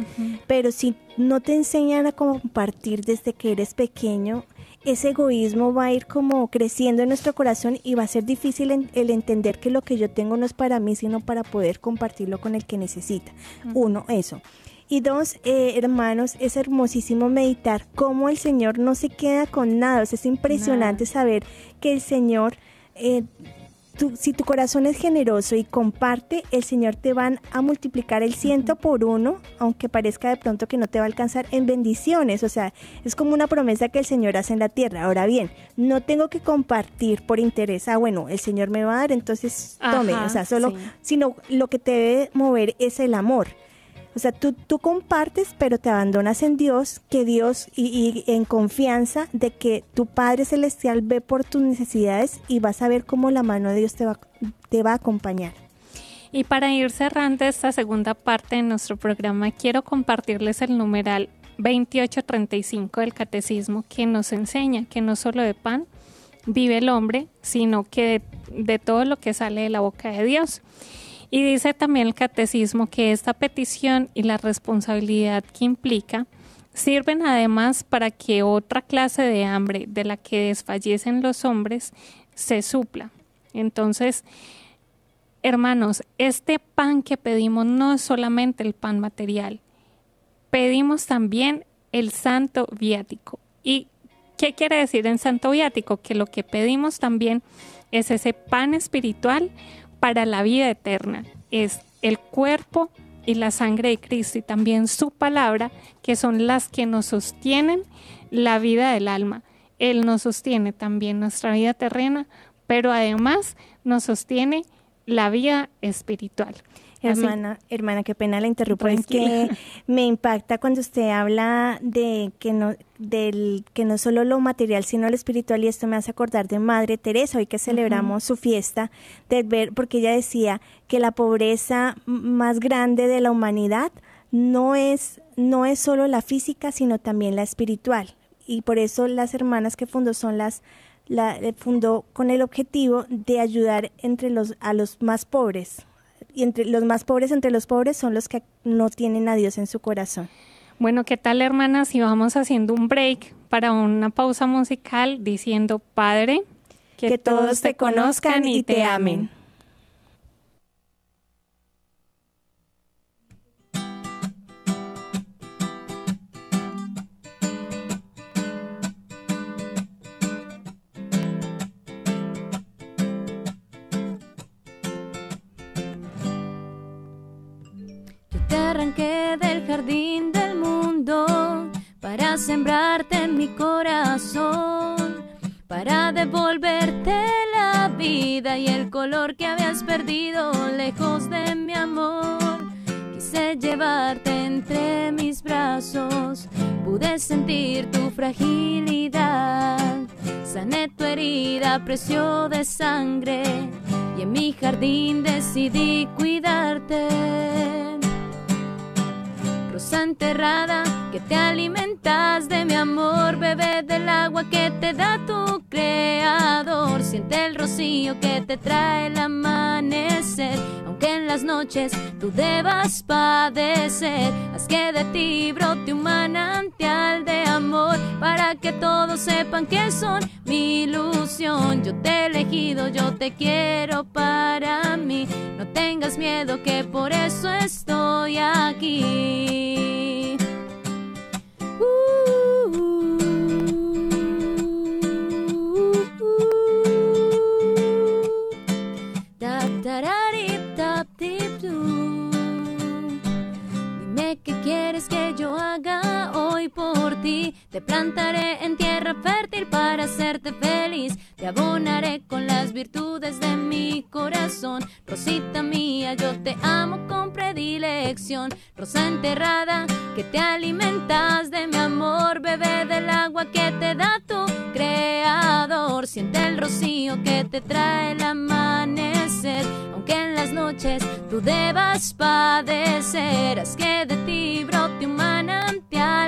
Pero si no te enseñan a compartir desde que eres pequeño, ese egoísmo va a ir como creciendo en nuestro corazón y va a ser difícil el entender que lo que yo tengo no es para mí, sino para poder compartirlo con el que necesita. Uno, eso. Y dos, eh, hermanos, es hermosísimo meditar cómo el Señor no se queda con nada. es impresionante saber que el Señor, eh, si tu corazón es generoso y comparte, el Señor te va a multiplicar el ciento por uno, aunque parezca de pronto que no te va a alcanzar en bendiciones. O sea, es como una promesa que el Señor hace en la tierra. Ahora bien, no tengo que compartir por interés. Ah, bueno, el Señor me va a dar, entonces tome. o sea, solo, sino lo que te debe mover es el amor. O sea, tú, compartes, pero te abandonas en Dios, que Dios y, en confianza de que tu Padre Celestial ve por tus necesidades y vas a ver cómo la mano de Dios te va, te va a acompañar. Y para ir cerrando esta segunda parte de nuestro programa, quiero compartirles el numeral 2835 del Catecismo que nos enseña que no solo de pan vive el hombre, sino que de todo lo que sale de la boca de Dios. Y dice también el catecismo que esta petición y la responsabilidad que implica sirven además para que otra clase de hambre de la que desfallecen los hombres se supla. Entonces, hermanos, este pan que pedimos no es solamente el pan material, pedimos también el santo viático. ¿Y qué quiere decir en santo viático? Que lo que pedimos también es ese pan espiritual para la vida eterna. Es el cuerpo y la sangre de Cristo y también su palabra, que son las que nos sostienen la vida del alma. Él nos sostiene también nuestra vida terrena, pero además nos sostiene la vida espiritual. Hermana, hermana, qué pena la interrumpo. Es que me impacta cuando usted habla de que no, del que no solo lo material, sino lo espiritual, y esto me hace acordar de Madre Teresa, hoy que celebramos su fiesta, de ver, porque ella decía que la pobreza más grande de la humanidad no es, no es solo la física, sino también la espiritual. Y por eso las hermanas que fundó son las la fundó con el objetivo de ayudar entre los a los más pobres, y entre los más pobres entre los pobres son los que no tienen a Dios en su corazón. Bueno, ¿qué tal hermanas? Si vamos haciendo un break para una pausa musical diciendo, Padre, que todos te conozcan y te amen. Del jardín del mundo para sembrarte en mi corazón, para devolverte la vida y el color que habías perdido lejos de mi amor. Quise llevarte entre mis brazos, pude sentir tu fragilidad, sané tu herida, precio de sangre y en mi jardín decidí cuidarte rosa enterrada que te alimentas de mi amor, bebé del agua que te da tu creador, siente el rocío que te trae el amanecer, aunque en las noches tú debas padecer, haz que de ti brote un manantial de amor, para que todos sepan que son mi ilusión, yo te he elegido, yo te quiero para mí, no tengas miedo que por eso estoy aquí. Que yo haga por ti. Te plantaré en tierra fértil para hacerte feliz. Te abonaré con las virtudes de mi corazón. Rosita mía, yo te amo con predilección. Rosa enterrada, que te alimentas de mi amor. Bebé del agua que te da tu creador. Siente el rocío que te trae el amanecer. Aunque en las noches tú debas padecer. Haz que de ti brote un manantial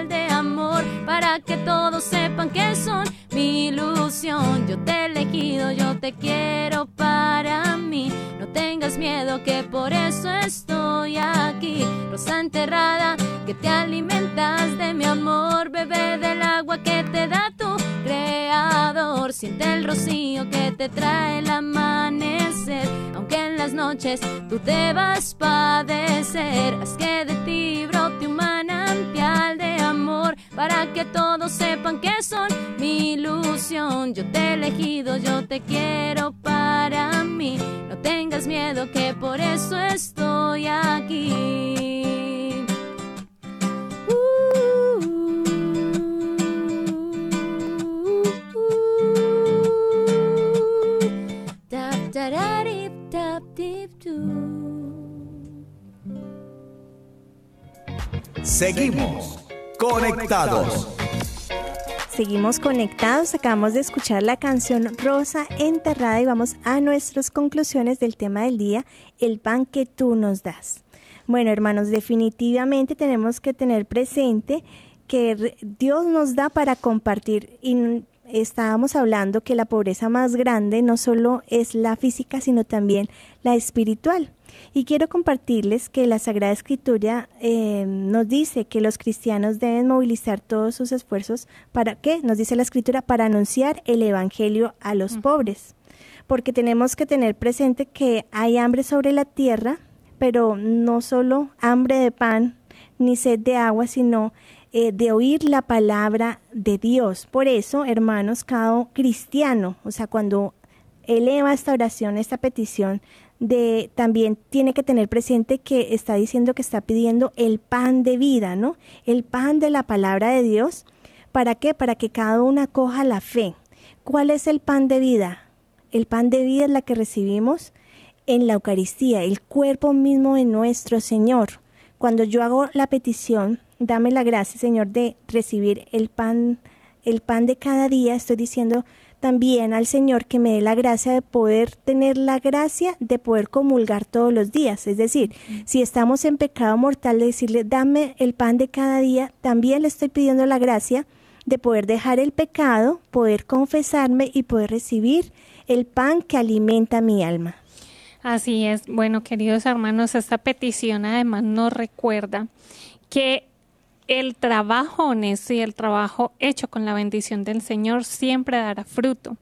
de amor. Para que todos sepan que son mi ilusión. Yo te he elegido, yo te quiero para mí. No tengas miedo que por eso estoy aquí. Rosa enterrada, que te alimentas de mi amor, bebé del agua que te da tu creador. Siente el rocío que te trae el amanecer, aunque en las noches tú te vas padecer. Haz que de ti brote un manantial de amor para que todos sepan que son mi ilusión. Yo te he elegido, yo te quiero para mí. No tengas miedo que por eso estoy aquí. Seguimos conectados. Seguimos conectados, acabamos de escuchar la canción Rosa Enterrada y vamos a nuestras conclusiones del tema del día, el pan que tú nos das. Bueno, hermanos, definitivamente tenemos que tener presente que Dios nos da para compartir y estábamos hablando que la pobreza más grande no solo es la física, sino también la espiritual. Y quiero compartirles que la Sagrada Escritura eh, nos dice que los cristianos deben movilizar todos sus esfuerzos para qué, nos dice la Escritura, para anunciar el Evangelio a los pobres. Porque tenemos que tener presente que hay hambre sobre la tierra, pero no solo hambre de pan ni sed de agua, sino eh, de oír la palabra de Dios. Por eso, hermanos, cada cristiano, o sea, cuando eleva esta oración, esta petición, de también tiene que tener presente que está diciendo que está pidiendo el pan de vida, ¿no? El pan de la palabra de Dios. ¿Para qué? Para que cada uno acoja la fe. ¿Cuál es el pan de vida? El pan de vida es la que recibimos en la Eucaristía, el cuerpo mismo de nuestro Señor. Cuando yo hago la petición, dame la gracia, Señor, de recibir el pan, el pan de cada día, estoy diciendo, también al Señor que me dé la gracia de poder tener la gracia de poder comulgar todos los días. Es decir, si estamos en pecado mortal, de decirle, dame el pan de cada día, también le estoy pidiendo la gracia de poder dejar el pecado, poder confesarme y poder recibir el pan que alimenta mi alma. Así es. Bueno, queridos hermanos, esta petición además nos recuerda que el trabajo honesto y el trabajo hecho con la bendición del Señor siempre dará fruto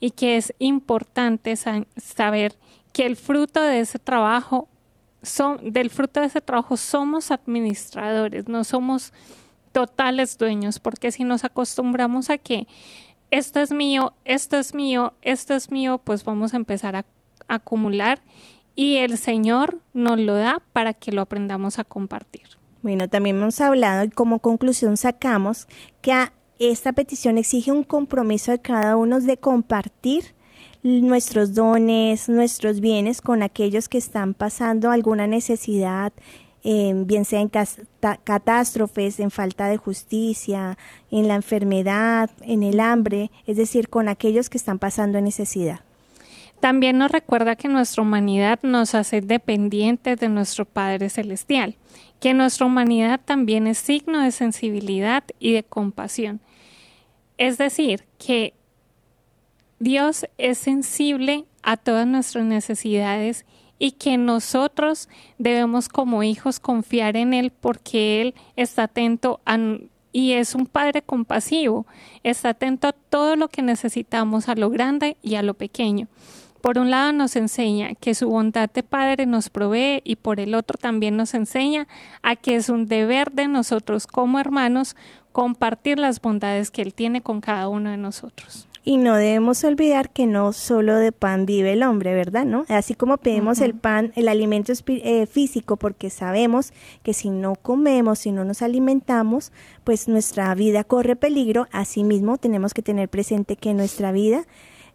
y que es importante saber que el fruto de ese trabajo son, del fruto de ese trabajo somos administradores, no somos totales dueños, porque si nos acostumbramos a que esto es mío, esto es mío, esto es mío, pues vamos a empezar a acumular y el Señor nos lo da para que lo aprendamos a compartir. Bueno, también hemos hablado y como conclusión sacamos que esta petición exige un compromiso de cada uno de compartir nuestros dones, nuestros bienes con aquellos que están pasando alguna necesidad, eh, bien sea en catástrofes, en falta de justicia, en la enfermedad, en el hambre, es decir, con aquellos que están pasando necesidad. También nos recuerda que nuestra humanidad nos hace dependientes de nuestro Padre Celestial que nuestra humanidad también es signo de sensibilidad y de compasión. Es decir, que Dios es sensible a todas nuestras necesidades y que nosotros debemos como hijos confiar en Él porque Él está atento y es un Padre compasivo, está atento a todo lo que necesitamos, a lo grande y a lo pequeño. Por un lado nos enseña que su bondad de Padre nos provee y por el otro también nos enseña a que es un deber de nosotros como hermanos compartir las bondades que Él tiene con cada uno de nosotros. Y no debemos olvidar que no solo de pan vive el hombre, ¿verdad? ¿No? Así como pedimos el pan, el alimento eh, físico, porque sabemos que si no comemos, si no nos alimentamos, pues nuestra vida corre peligro. Asimismo, tenemos que tener presente que nuestra vida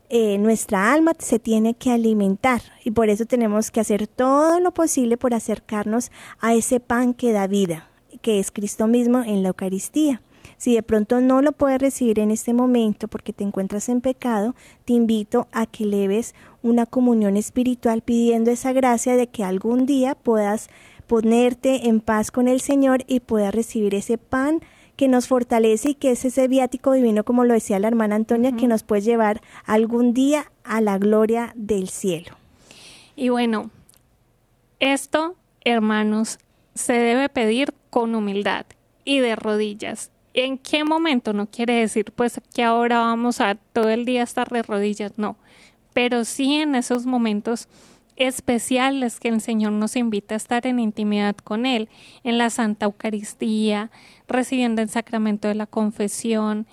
eh, nuestra alma se tiene que alimentar y por eso tenemos que hacer todo lo posible por acercarnos a ese pan que da vida, que es Cristo mismo en la Eucaristía. Si de pronto no lo puedes recibir en este momento porque te encuentras en pecado, te invito a que leves una comunión espiritual pidiendo esa gracia de que algún día puedas ponerte en paz con el Señor y puedas recibir ese pan que nos fortalece y que es ese viático divino, como lo decía la hermana Antonia, que nos puede llevar algún día a la gloria del cielo. Y bueno, Esto, hermanos, se debe pedir con humildad y de rodillas. ¿En qué momento? No quiere decir pues que ahora vamos a todo el día estar de rodillas, no, pero sí en esos momentos especiales que el Señor nos invita a estar en intimidad con Él, en la Santa Eucaristía, recibiendo el sacramento de la confesión,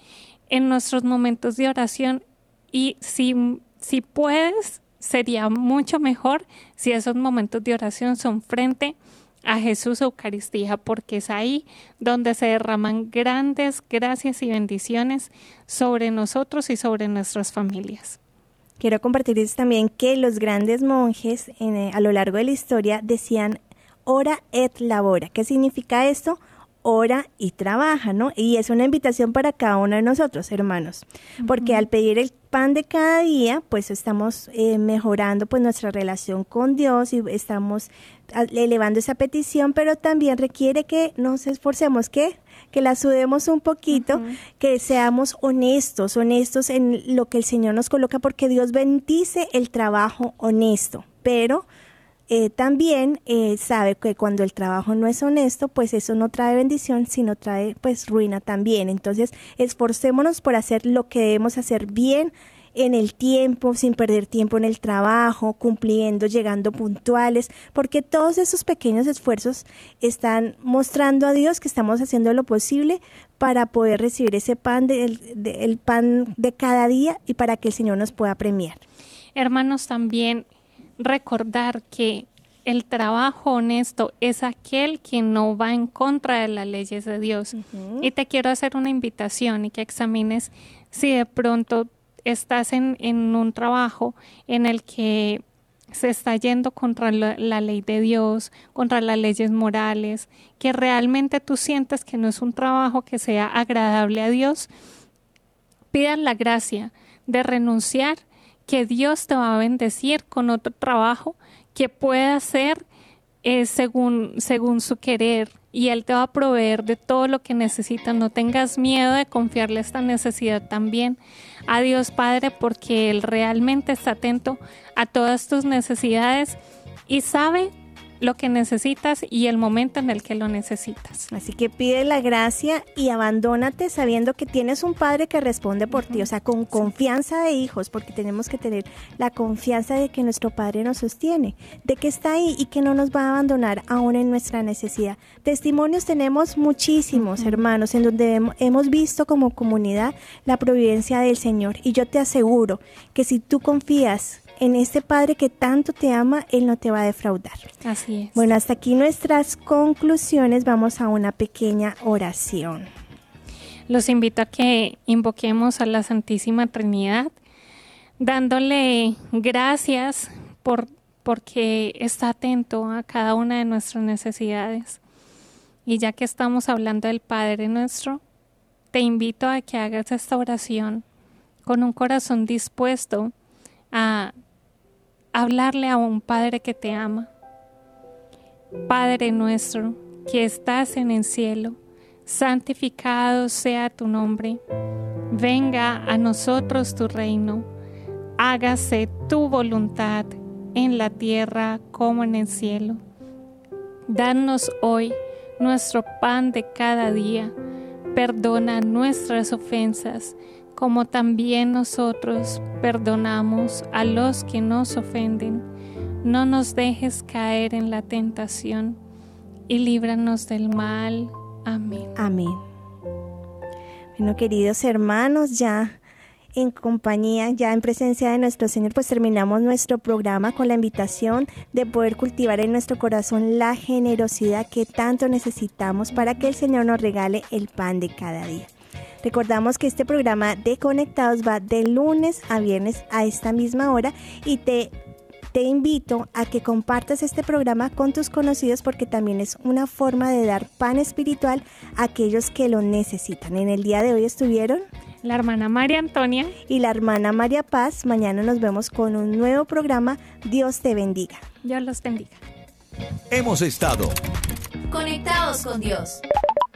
en nuestros momentos de oración y si, si puedes, sería mucho mejor si esos momentos de oración son frente a Jesús Eucaristía, porque es ahí donde se derraman grandes gracias y bendiciones sobre nosotros y sobre nuestras familias. Quiero compartirles también que los grandes monjes eh, a lo largo de la historia decían ora et labora. ¿Qué significa esto? Ora y trabaja, ¿no? Y es una invitación para cada uno de nosotros, hermanos, porque al pedir el pan de cada día, pues estamos eh, mejorando pues nuestra relación con Dios y estamos elevando esa petición, pero también requiere que nos esforcemos, ¿qué? Que la sudemos un poquito, que seamos honestos, honestos en lo que el Señor nos coloca, porque Dios bendice el trabajo honesto, pero eh, también eh, sabe que cuando el trabajo no es honesto, pues eso no trae bendición, sino trae pues ruina también. Entonces, esforcémonos por hacer lo que debemos hacer bien en el tiempo, sin perder tiempo en el trabajo, cumpliendo, llegando puntuales, porque todos esos pequeños esfuerzos están mostrando a Dios que estamos haciendo lo posible para poder recibir ese pan el pan de cada día y para que el Señor nos pueda premiar. Hermanos, también recordar que el trabajo honesto es aquel que no va en contra de las leyes de Dios. Y te quiero hacer una invitación y que examines si de pronto estás en, un trabajo en el que se está yendo contra la, la, ley de Dios, contra las leyes morales, que realmente tú sientes que no es un trabajo que sea agradable a Dios, pidan la gracia de renunciar que Dios te va a bendecir con otro trabajo que pueda ser eh, según, según su querer y Él te va a proveer de todo lo que necesitas. No tengas miedo de confiarle esta necesidad también a Dios Padre porque Él realmente está atento a todas tus necesidades y sabe lo que necesitas y el momento en el que lo necesitas. Así que pide la gracia y abandónate sabiendo que tienes un padre que responde por ti, o sea, con confianza de hijos, porque tenemos que tener la confianza de que nuestro padre nos sostiene, de que está ahí y que no nos va a abandonar aún en nuestra necesidad. Testimonios tenemos muchísimos, hermanos, en donde hemos visto como comunidad la providencia del Señor y yo te aseguro que si tú confías en este Padre que tanto te ama, Él no te va a defraudar. Así es. Bueno, hasta aquí nuestras conclusiones. Vamos a una pequeña oración. Los invito a que invoquemos a la Santísima Trinidad, dándole gracias por porque está atento a cada una de nuestras necesidades. Y ya que estamos hablando del Padre nuestro, te invito a que hagas esta oración con un corazón dispuesto a hablarle a un Padre que te ama. Padre nuestro, que estás en el cielo, santificado sea tu nombre. Venga a nosotros tu reino. Hágase tu voluntad en la tierra como en el cielo. Danos hoy nuestro pan de cada día. Perdona nuestras ofensas como también nosotros perdonamos a los que nos ofenden. No nos dejes caer en la tentación y líbranos del mal. Amén. Amén. Bueno, queridos hermanos, ya en compañía, ya en presencia de nuestro Señor, pues terminamos nuestro programa con la invitación de poder cultivar en nuestro corazón la generosidad que tanto necesitamos para que el Señor nos regale el pan de cada día. Recordamos que este programa de Conectados va de lunes a viernes a esta misma hora y te te invito a que compartas este programa con tus conocidos porque también es una forma de dar pan espiritual a aquellos que lo necesitan. En el día de hoy estuvieron la hermana María Antonia y la hermana María Paz. Mañana nos vemos con un nuevo programa. Dios te bendiga. Dios los bendiga. Hemos estado conectados con Dios